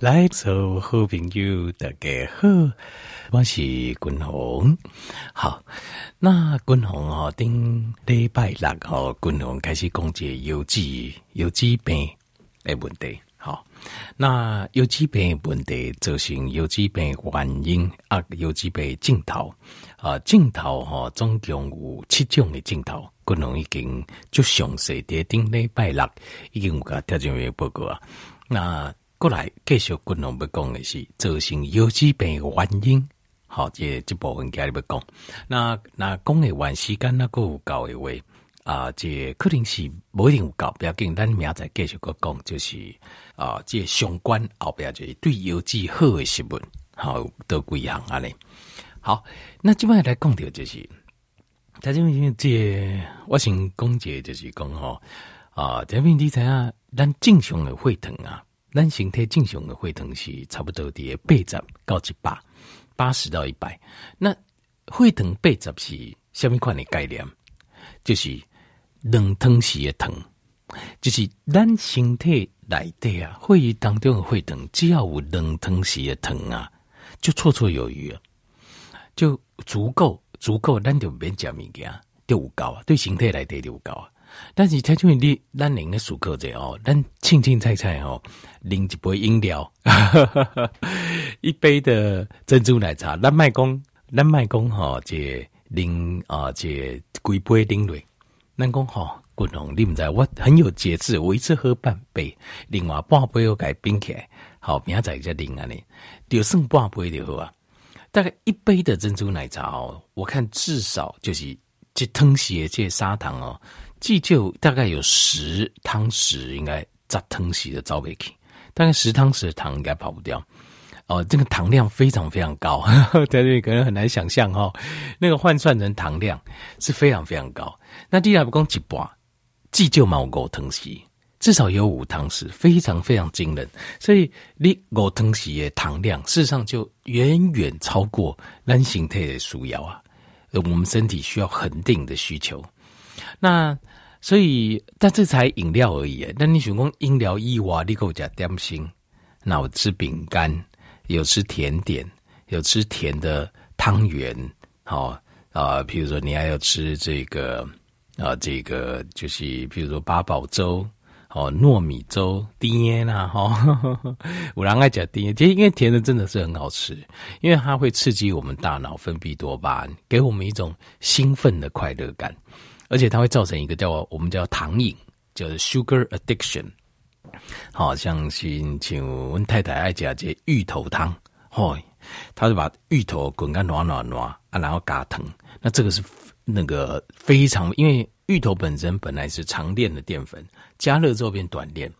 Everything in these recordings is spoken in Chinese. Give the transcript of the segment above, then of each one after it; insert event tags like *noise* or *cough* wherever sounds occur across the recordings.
来，所有好朋友大家好，我是君宏。好，那君宏哦，顶礼拜六哦，君宏开始讲解游记游记病的问题。好，那游记病问题造成游记病原因啊，游记病镜头啊，镜头哈，总共有七种的镜头。君宏已经就详细的顶礼拜六已经有个条件的报告啊。那过来继续君宏要讲的是造成游记病的原因。好，这这部分家里要讲。那那讲的完时间那个有够的话啊，这可能是不一定有够，不要紧，咱明仔继续个讲，就是啊，这相关后边就是对游记好的新闻，好都几项啊嘞。好，那这边来讲的就是。他这边这我先讲解就是讲吼啊，这边你知影，咱正常的血糖啊，咱身体正常的血糖是差不多的八十到一百，八十到一百。那血糖八十是什么款的概念？就是两汤匙的糖，就是咱身体内底啊，血液当中的血糖只要有两汤匙的糖啊，就绰绰有余啊，就足够。足够，咱就免食物件，就有够啊！对身体来讲就有够啊。但是，他就你咱零的数课者哦，咱清清菜菜哦，啉一杯饮料，*laughs* 一杯的珍珠奶茶，咱卖讲，咱卖讲吼，这啉啊，这几杯啉落，咱讲吼，君宏，你唔知我很有节制，我一次喝半杯，另外半杯我改冰起来，好明仔再啉啊你，就剩半杯就好啊。大概一杯的珍珠奶茶哦，我看至少就是这汤匙这砂糖哦，既就大概有十汤匙，应该炸汤匙的糟杯去，大概十汤匙的糖应该跑不掉哦。这个糖量非常非常高，在这里可能很难想象哦。那个换算成糖量是非常非常高。那第二不讲几把，既就毛够汤匙。至少有五汤匙，非常非常惊人。所以你五汤匙的糖量，事实上就远远超过咱形态的需要啊。我们身体需要恒定的需求。那所以，但这才饮料而已。那你想讲饮料以外，你给我加点心，那我吃饼干，有吃甜点，有吃甜的汤圆，好啊。譬如说，你还要吃这个啊，这个就是譬如说八宝粥。哦，糯米粥、甜啊，哈，*laughs* 有人爱讲甜，其实因为甜的真的是很好吃，因为它会刺激我们大脑分泌多巴胺，给我们一种兴奋的快乐感，而且它会造成一个叫我们叫糖瘾，叫 sugar addiction。好像是像我太太爱加这芋头汤，哦，他就把芋头滚干暖暖暖啊，然后加糖，那这个是那个非常因为。芋头本身本来是长链的淀粉，加热之后变短链，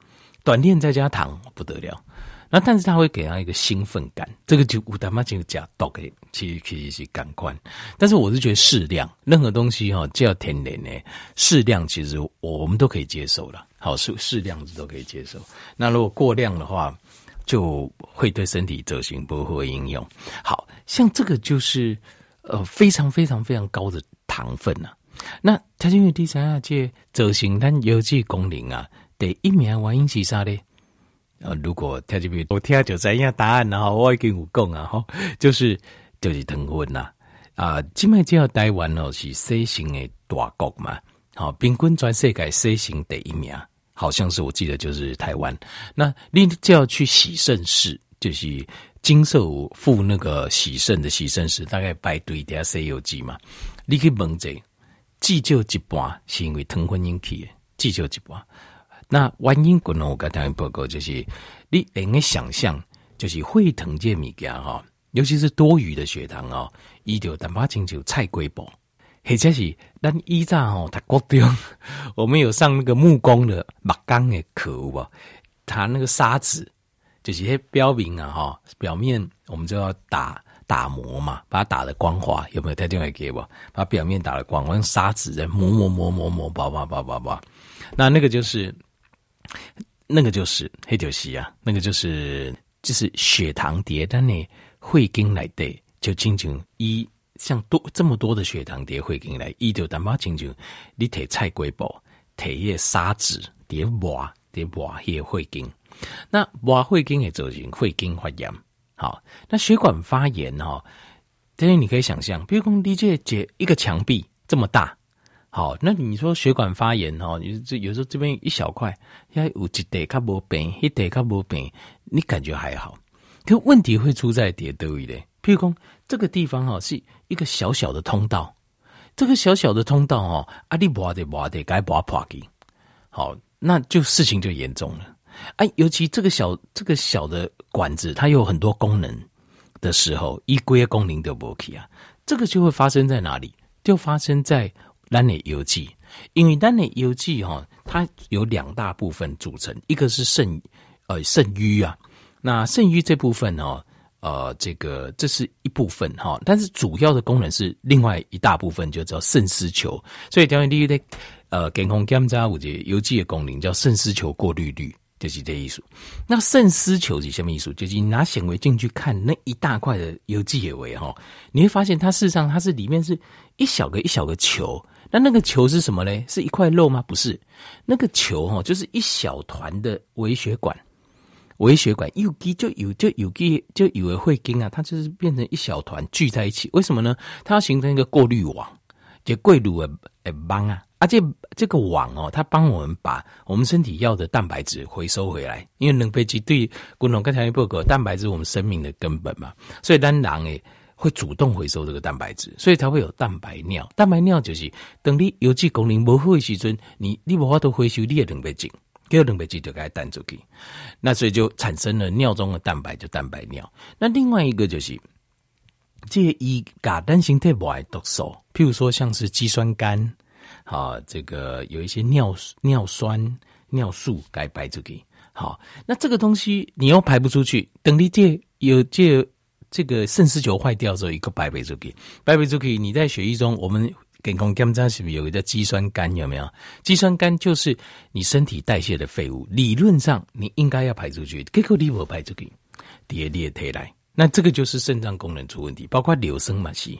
短链再加糖不得了。那但是它会给他一个兴奋感，这个就我他妈就加多给，其实其实是感官。但是我是觉得适量，任何东西哈，就要天然呢适量，其实我们都可以接受了。好，适适量子都可以接受。那如果过量的话，就会对身体造成不会应用。好像这个就是呃非常非常非常高的糖分呐、啊。那他因为第三啊，这造成咱游记功能啊，第一名原因是啥呢？啊，如果他这边我听就知影答案然后我已经有讲啊，哈，就是就是糖分呐啊，即麦只要台湾哦是西行的大国嘛，好，平均全世界西行第一名，好像是我记得就是台湾。那你就要去洗肾室，就是经受付那个洗肾的洗肾室，大概排队底下西游记嘛，你可以问者。至少一半是因为糖分引起的，至少一半。那原因可能我刚才报告就是，你能够想象，就是会腾这物件哈，尤其是多余的血糖哦，伊就淡薄亲像菜龟宝，或者是咱以前吼，他国中 *laughs* 我们有上那个木工的木工的课有无？他那个砂纸就是迄标明啊哈，表面我们就要打。打磨嘛，把它打得光滑，有没有带电话给我？把表面打得光滑，用砂纸在磨磨磨磨磨，叭叭叭叭叭。那那个就是，那个就是黑酒席啊，那个就是就是血糖叠在那会经来的，就进行一像多这么多的血糖跌会经来，一就淡薄进行你提菜龟布，提叶砂纸叠磨叠磨叶会经。那挖会经也走进会经发炎。好，那血管发炎哈，这些你可以想象，比如说你这这一个墙壁这么大，好，那你说血管发炎哈，你这有时候这边一小块，要有一点卡不病，一点卡不病，你感觉还好，可问题会出在点多一点。譬如说这个地方哈是一个小小的通道，这个小小的通道哦，啊你挖的挖的该挖破去，好，那就事情就严重了。哎，尤其这个小这个小的管子，它有很多功能的时候，一归功能都不 OK 啊，这个就会发生在哪里？就发生在咱的腰际，因为咱的腰际哈，它有两大部分组成，一个是肾呃肾盂啊，那肾盂这部分哦，呃，这个这是一部分哈，但是主要的功能是另外一大部分，就叫肾丝球，所以调用利率的呃健康检查，我觉得腰际的功能叫肾丝球过滤率。就是这意思。那肾丝球是什么意思？就是你拿显微镜去看那一大块的有机野维哈，你会发现它事实上它是里面是一小个一小个球。那那个球是什么嘞？是一块肉吗？不是，那个球哈就是一小团的微血管。微血管有机就有就有机就以为会跟啊，它就是变成一小团聚在一起。为什么呢？它要形成一个过滤网，就过滤的诶帮啊。啊，这这个网哦，它帮我们把我们身体要的蛋白质回收回来，因为能被鸡对共同刚才报告，蛋白质我们生命的根本嘛，所以当然诶会主动回收这个蛋白质，所以才会有蛋白尿。蛋白尿就是等你有机功能不好的时阵，你你无法度回收你的蛋白质，叫蛋白质就该弹出去，那所以就产生了尿中的蛋白就蛋白尿。那另外一个就是这一甲单型特不爱毒素，譬如说像是肌酸酐。好，这个有一些尿尿酸、尿素该排出去。好，那这个东西你又排不出去，等你这有这这个肾丝球坏掉之后，一个排不出去，排不出去。你在血液中，我们健康检查是不是有一个肌酸酐？有没有？肌酸酐就是你身体代谢的废物，理论上你应该要排出去，结果你不排出去，叠列推来，那这个就是肾脏功能出问题，包括硫酸嘛，是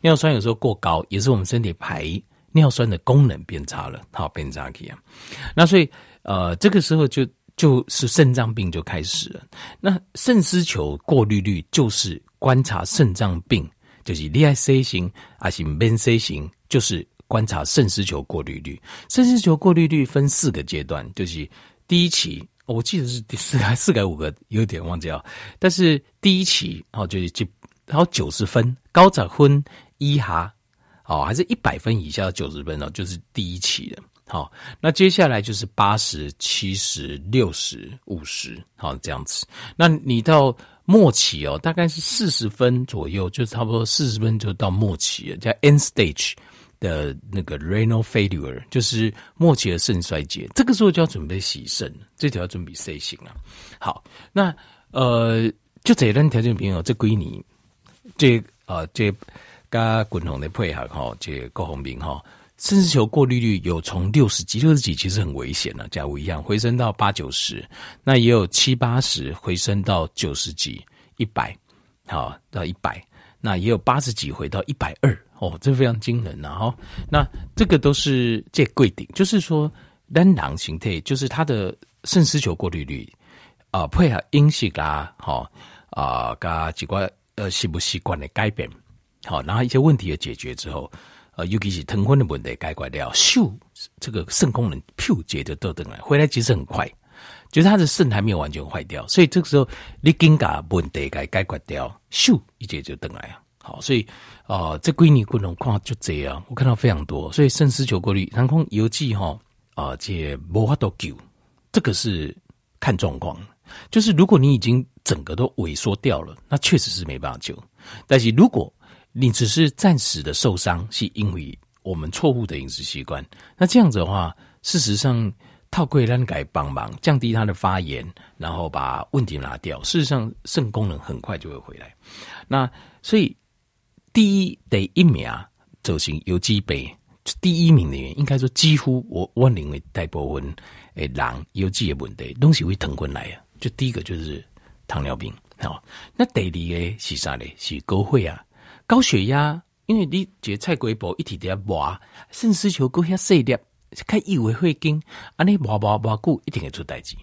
尿酸有时候过高，也是我们身体排。尿酸的功能变差了，好变差去啊。那所以呃，这个时候就就是肾脏病就开始了。那肾丝球过滤率就是观察肾脏病，就是你爱 C 型还是 MNC 型，就是观察肾丝球过滤率。肾丝球过滤率分四个阶段，就是第一期，我记得是第四还四个五个，有点忘记了。但是第一期哦，就是就然后九十分，高早分一哈。哦，还是一百分以下的九十分哦，就是第一期的。好，那接下来就是八十七十六十五十，好这样子。那你到末期哦，大概是四十分左右，就差不多四十分就到末期了，叫 end stage 的那个 renal failure，就是末期的肾衰竭。这个时候就要准备洗肾，这条要准备 C 型了。好，那呃，就这一段条件朋友，这归你，这呃这。加滚筒的配合哈，这各方面哈，肾丝球过滤率有从六十几、六十几，其实很危险了，假如一样回升到八九十，那也有七八十回升到九十几、一百，好到一百，那也有八十几回到一百二，哦，这非常惊人呐哈。那这个都是借规定，就是说单囊形态，就是它的肾丝球过滤率啊，配合饮食啦，好啊，加几个呃习不习惯的改变。好，然后一些问题的解决之后，呃，尤其是疼昏的问题解决掉，咻，这个肾功能咻节就都等来，回来其实很快，就是他的肾还没有完全坏掉，所以这个时候你紧把问题该解决掉，咻，一节就等来啊。好，所以啊、这闺女不能看就这样，我看到非常多，所以肾丝球过滤，然后邮寄哈啊，这无法度救，这个是看状况，就是如果你已经整个都萎缩掉了，那确实是没办法救，但是如果你只是暂时的受伤，是因为我们错误的饮食习惯。那这样子的话，事实上，透过让改帮忙降低它的发炎，然后把问题拿掉。事实上，肾功能很快就会回来。那所以，第一得一名走行有机杯，第一名的原因，应该说几乎我我认为大部分诶人有机的问题东西会腾过来啊。就第一个就是糖尿病，好，那第二个是啥嘞？是高血压。高血压，因为你这菜龟婆一直在挖，肾丝球够遐细粒，开以为会惊，安尼挖挖挖久一定会出代志。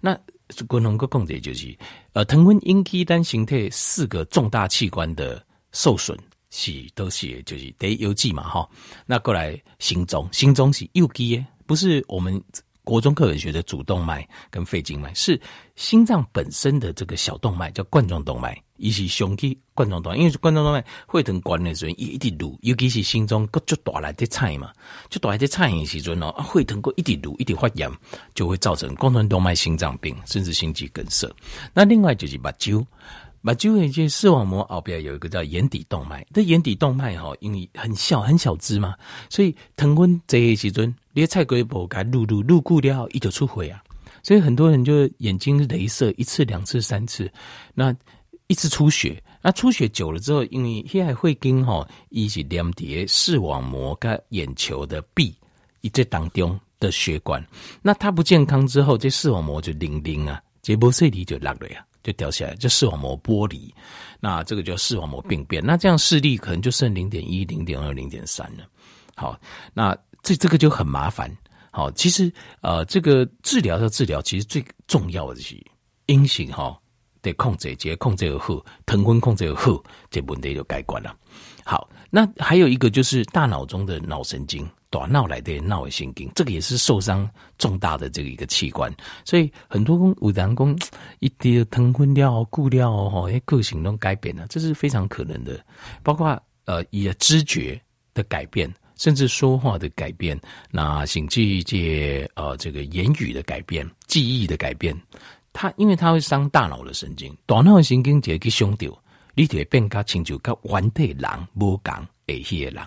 那均衡个控制就是，呃，糖分引起咱身体四个重大器官的受损，是都是就是得邮寄嘛，哈。那过来心脏，心脏是右机，不是我们国中课本学的主动脉跟肺静脉，是心脏本身的这个小动脉叫冠状动脉。伊是胸肌冠状动脉，因为冠状动脉会疼管的时候，伊一直撸，尤其是心脏个就大来的菜嘛，就大来的菜的时阵哦，会疼过一直撸，一直发炎，就会造成冠状动脉心脏病，甚至心肌梗塞。那另外就是目睭，目睭的这视网膜后边有一个叫眼底动脉，这眼底动脉哈，因为很小很小只嘛，所以疼昏这些时阵，你菜龟不该撸撸撸过了，伊就出血啊，所以很多人就眼睛镭射一次、两次、三次，那。一直出血，那出血久了之后，因为血会经哈，一起连接视网膜跟眼球的壁，一这当中的血管，那它不健康之后，这视网膜就零零啊，这波视力就落了呀，就掉下来，就视网膜剥离，那这个叫视网膜病变，那这样视力可能就剩零点一、零点二、零点三了。好，那这这个就很麻烦。好，其实呃，这个治疗的治疗，其实最重要的是阴性哈。得控制，节控制而后，疼昏控制而后，这问题就改观了。好，那还有一个就是大脑中的脑神经，大脑来的脑神经，这个也是受伤重大的这个一个器官。所以很多工有人工一点疼昏掉、固掉哦，个性都改变了，这是非常可能的。包括呃，也知觉的改变，甚至说话的改变，那甚至一些呃，这个言语的改变、记忆的改变。它因为它会伤大脑的神经，大脑的神经就会去伤掉，你就会变加亲像跟原体人无共会去的人，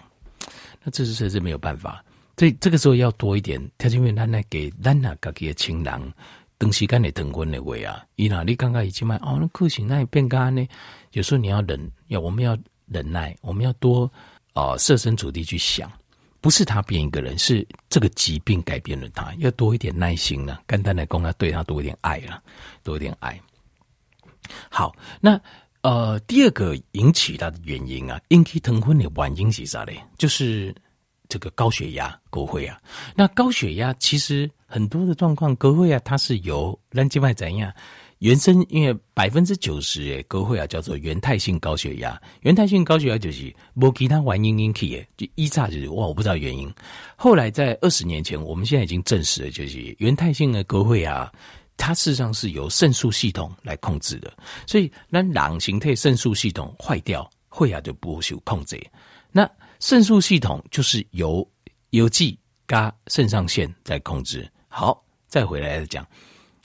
那这是这是没有办法，这这个时候要多一点，他因为咱来给咱那家己的亲人，长时间的疼婚的话啊，伊那你刚刚已经买哦，那个性那也变干呢，有时候你要忍，要我们要忍耐，我们要多啊设身处地去想。不是他变一个人，是这个疾病改变了他。要多一点耐心了，简单来讲，要对他多一点爱了，多一点爱。好，那呃，第二个引起它的原因啊，引起疼昏的原因是啥嘞？就是这个高血压、高血压。那高血压其实很多的状况，高血压它是由让静脉怎样？原生，因为百分之九十诶，高血压叫做原态性高血压。原态性高血压就是无其他原因引起诶，就一查就是哇，我不知道原因。后来在二十年前，我们现在已经证实了，就是原态性的高血压，它事实上是由肾素系统来控制的。所以，那两型态肾素系统坏掉，会啊就不受控制。那肾素系统就是由邮寄加肾上腺在控制。好，再回来讲。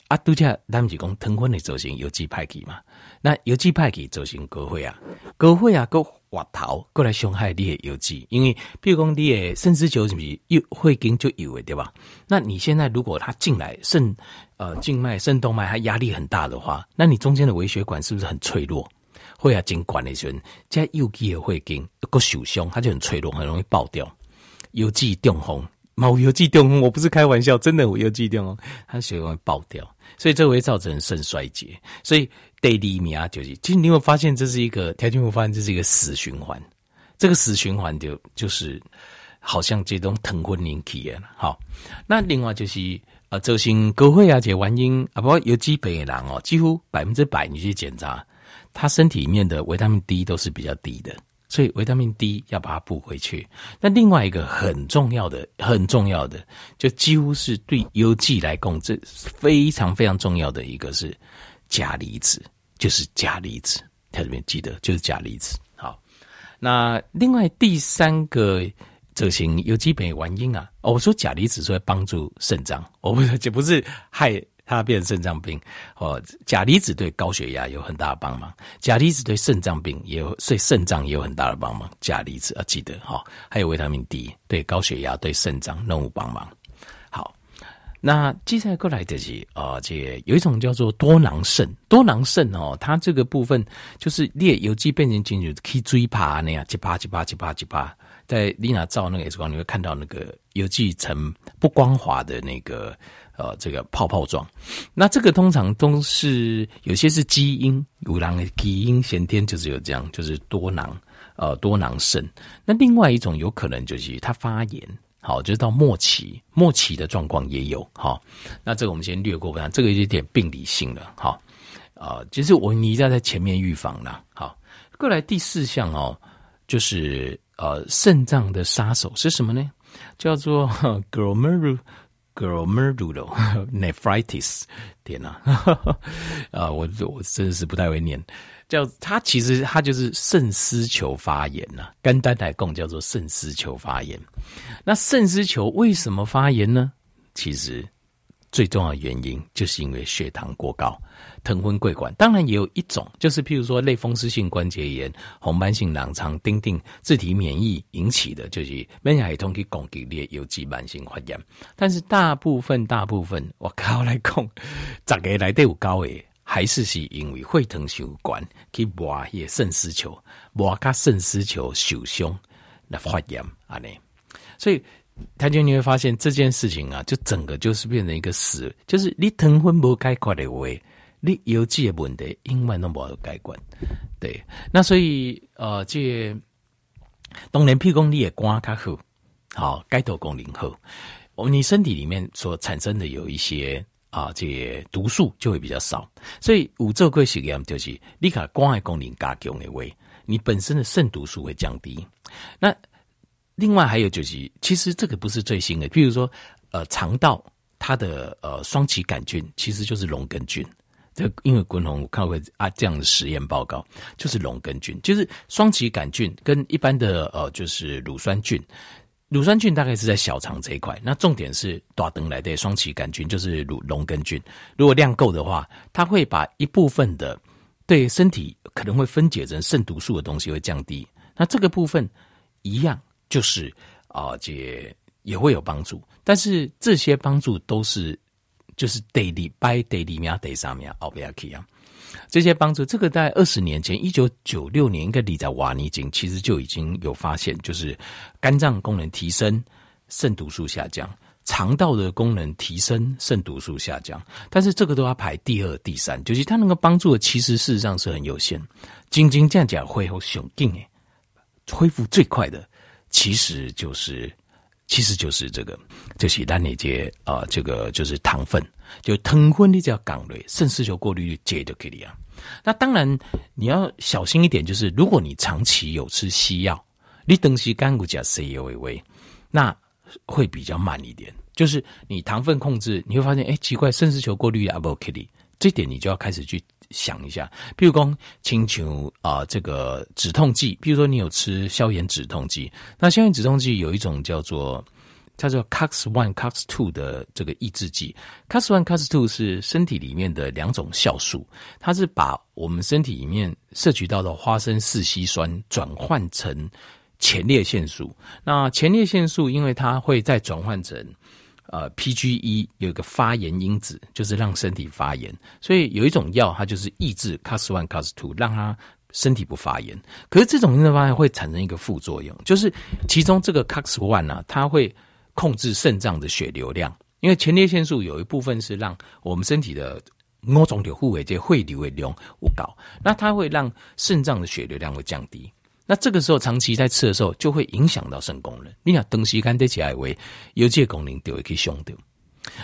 啊，拄则咱们是讲腾昏的造成邮寄派给嘛？那有寄派给造成高血压，高血压个滑头过来伤害你的邮寄，因为比如讲你的肾丝球是不是又会经就有的对吧？那你现在如果它进来肾呃静脉肾动脉它压力很大的话，那你中间的微血管是不是很脆弱？血压经管的时候，在邮寄也会经个受伤，它就很脆弱，很容易爆掉。邮寄中风，某邮寄中风，我不是开玩笑，真的有邮寄中风，它血管爆掉。所以这会造成肾衰竭，所以第二名就是，其实你会发现这是一个条件，会发现这是一个死循环。这个死循环就就是好像这种疼昏引起的。好，那另外就是呃，造成高血压这原因啊，不有基本的人哦，几乎百分之百你去检查，他身体里面的维他命 D 都是比较低的。所以维他命 D 要把它补回去。那另外一个很重要的、很重要的，就几乎是对邮寄来讲，这非常非常重要的一个是钾离子，就是钾离子。它这边记得就是钾离子。好，那另外第三个这型有基本原因啊，我说钾离子是会帮助肾脏，我不是，这不是害。它变成肾脏病，哦，钾离子对高血压有很大的帮忙，钾离子对肾脏病也有，对肾脏也有很大的帮忙。钾离子要记得哈，还有维他命 D 对高血压对肾脏都有帮忙。那接下来过来的是啊，这有一种叫做多囊肾，多囊肾哦，它这个部分就是列邮寄变成进去可以追爬那样，七八七八七八七八，在丽娜照那个 X 光，你会看到那个邮寄层不光滑的那个。呃，这个泡泡状，那这个通常都是有些是基因，有人的基因先天就是有这样，就是多囊，呃，多囊肾。那另外一种有可能就是它发炎，好，就是到末期，末期的状况也有。好，那这个我们先略过不谈，这个有点病理性了。好，啊、呃，其实我你一直在前面预防了。好，过来第四项哦，就是呃，肾脏的杀手是什么呢？叫做 glomerular glomerulonephritis。*laughs* *laughs* 天哪，*laughs* 啊，我我真的是不太会念。叫它其实它就是肾丝球发炎呐、啊，肝单来共叫做肾丝球发炎。那肾丝球为什么发炎呢？其实最重要的原因就是因为血糖过高，腾昏过关。当然也有一种，就是譬如说类风湿性关节炎、红斑性狼疮、丁丁自体免疫引起的，就是免疫系统去攻击你有机慢性发炎。但是大部分大部分，我靠来讲，十个来都有高诶。还是是因为血糖受关去磨也肾丝球，磨卡肾丝球受伤来发炎啊呢，所以他就你会发现这件事情啊，就整个就是变成一个死，就是你糖分无解决的话，你有这些问题永远都无法解决。对，那所以呃，这当然譬如你的肝较好，好解毒功能好，我们你身体里面所产生的有一些。啊，这个毒素就会比较少，所以五做过实验就是，你看肝的功能加强的话，你本身的肾毒素会降低。那另外还有就是，其实这个不是最新的，譬如说，呃，肠道它的呃双歧杆菌其实就是龙根菌。这因为滚红看过啊这样的实验报告，就是龙根菌，就是双歧杆菌跟一般的呃就是乳酸菌。乳酸菌大概是在小肠这一块，那重点是大肠来的双歧杆菌，就是乳龙根菌。如果量够的话，它会把一部分的对身体可能会分解成肾毒素的东西会降低。那这个部分一样，就是啊，这也会有帮助。但是这些帮助都是就是 daily by daily 秒 day 上面熬不下去啊。这些帮助，这个在二十年前，一九九六年，应该里在瓦尼金其实就已经有发现，就是肝脏功能提升，肾毒素下降；肠道的功能提升，肾毒素下降。但是这个都要排第二、第三，就是它能够帮助的，其实事实上是很有限。晶晶这样讲会后雄劲诶，恢复最快的，其实就是。其实就是这个，就是咱那些啊，这个就是糖分，就糖分你只要降了，肾丝球过滤率接就可以了。那当然你要小心一点，就是如果你长期有吃西药，你东西干骨加 C O A V，那会比较慢一点。就是你糖分控制，你会发现，哎，奇怪，肾丝球过滤啊不 OK 的，这点你就要开始去。想一下，譬如说，请求啊，这个止痛剂，譬如说你有吃消炎止痛剂，那消炎止痛剂有一种叫做叫做 COX one COX two 的这个抑制剂，COX one COX two 是身体里面的两种酵素，它是把我们身体里面摄取到的花生四烯酸转换成前列腺素，那前列腺素因为它会再转换成。呃，PGE 有一个发炎因子，就是让身体发炎，所以有一种药，它就是抑制 COX-1、COX-2，让它身体不发炎。可是这种因子发炎会产生一个副作用，就是其中这个 COX-1 呢、它会控制肾脏的血流量，因为前列腺素有一部分是让我们身体的某种的护卫这汇流的量不高，那它会让肾脏的血流量会降低。那这个时候长期在吃的时候，就会影响到肾功能。你想东西看得起来为有这个功能就会去伤掉。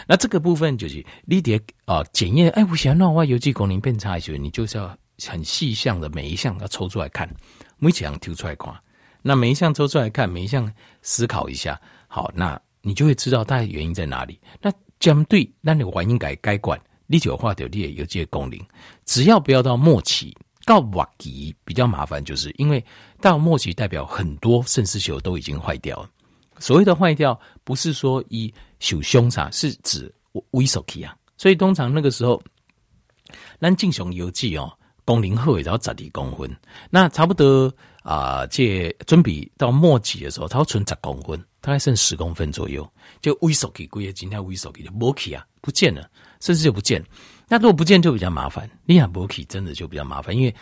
那这个部分就是你得啊检验，哎，我想让我有机功能变差的时候，你就是要很细项的每一项要抽出来看，每一项抽出来看。那每一项抽出来看，每一项思考一下，好，那你就会知道它的原因在哪里。那针对那你环境改改管，你就化掉你也有这些功能，只要不要到末期。到末期比较麻烦，就是因为到末期代表很多肾丝球都已经坏掉了。所谓的坏掉，不是说一受伤啥，是指萎缩期啊。所以通常那个时候，咱正常邮寄哦，功能好然后十二公分，那差不多啊，这准备到末期的时候，它存十公分，大概剩十公分左右，就萎缩期，规个今天萎缩期就没去啊，不见了，甚至就不见。那如果不见就比较麻烦，你想勃起真的就比较麻烦，因为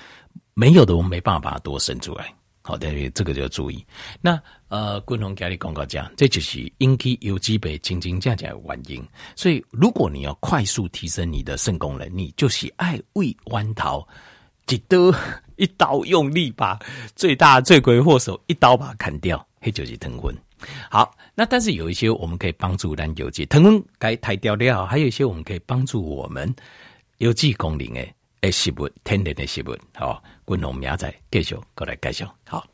没有的我们没办法把它多生出来。好，但是这个就要注意。那呃，共同给你广告讲，这就是引起有机杯轻轻降降的原因。所以如果你要快速提升你的肾功能，你就是爱胃弯桃，一刀 *laughs* 一刀用力把最大罪魁祸首一刀把它砍掉，那就是糖分。好，那但是有一些我们可以帮助咱邮寄，腾该抬掉掉，还有一些我们可以帮助我们邮寄功能诶诶食物，天然的食物，好，滚红明仔继续过来介绍，好。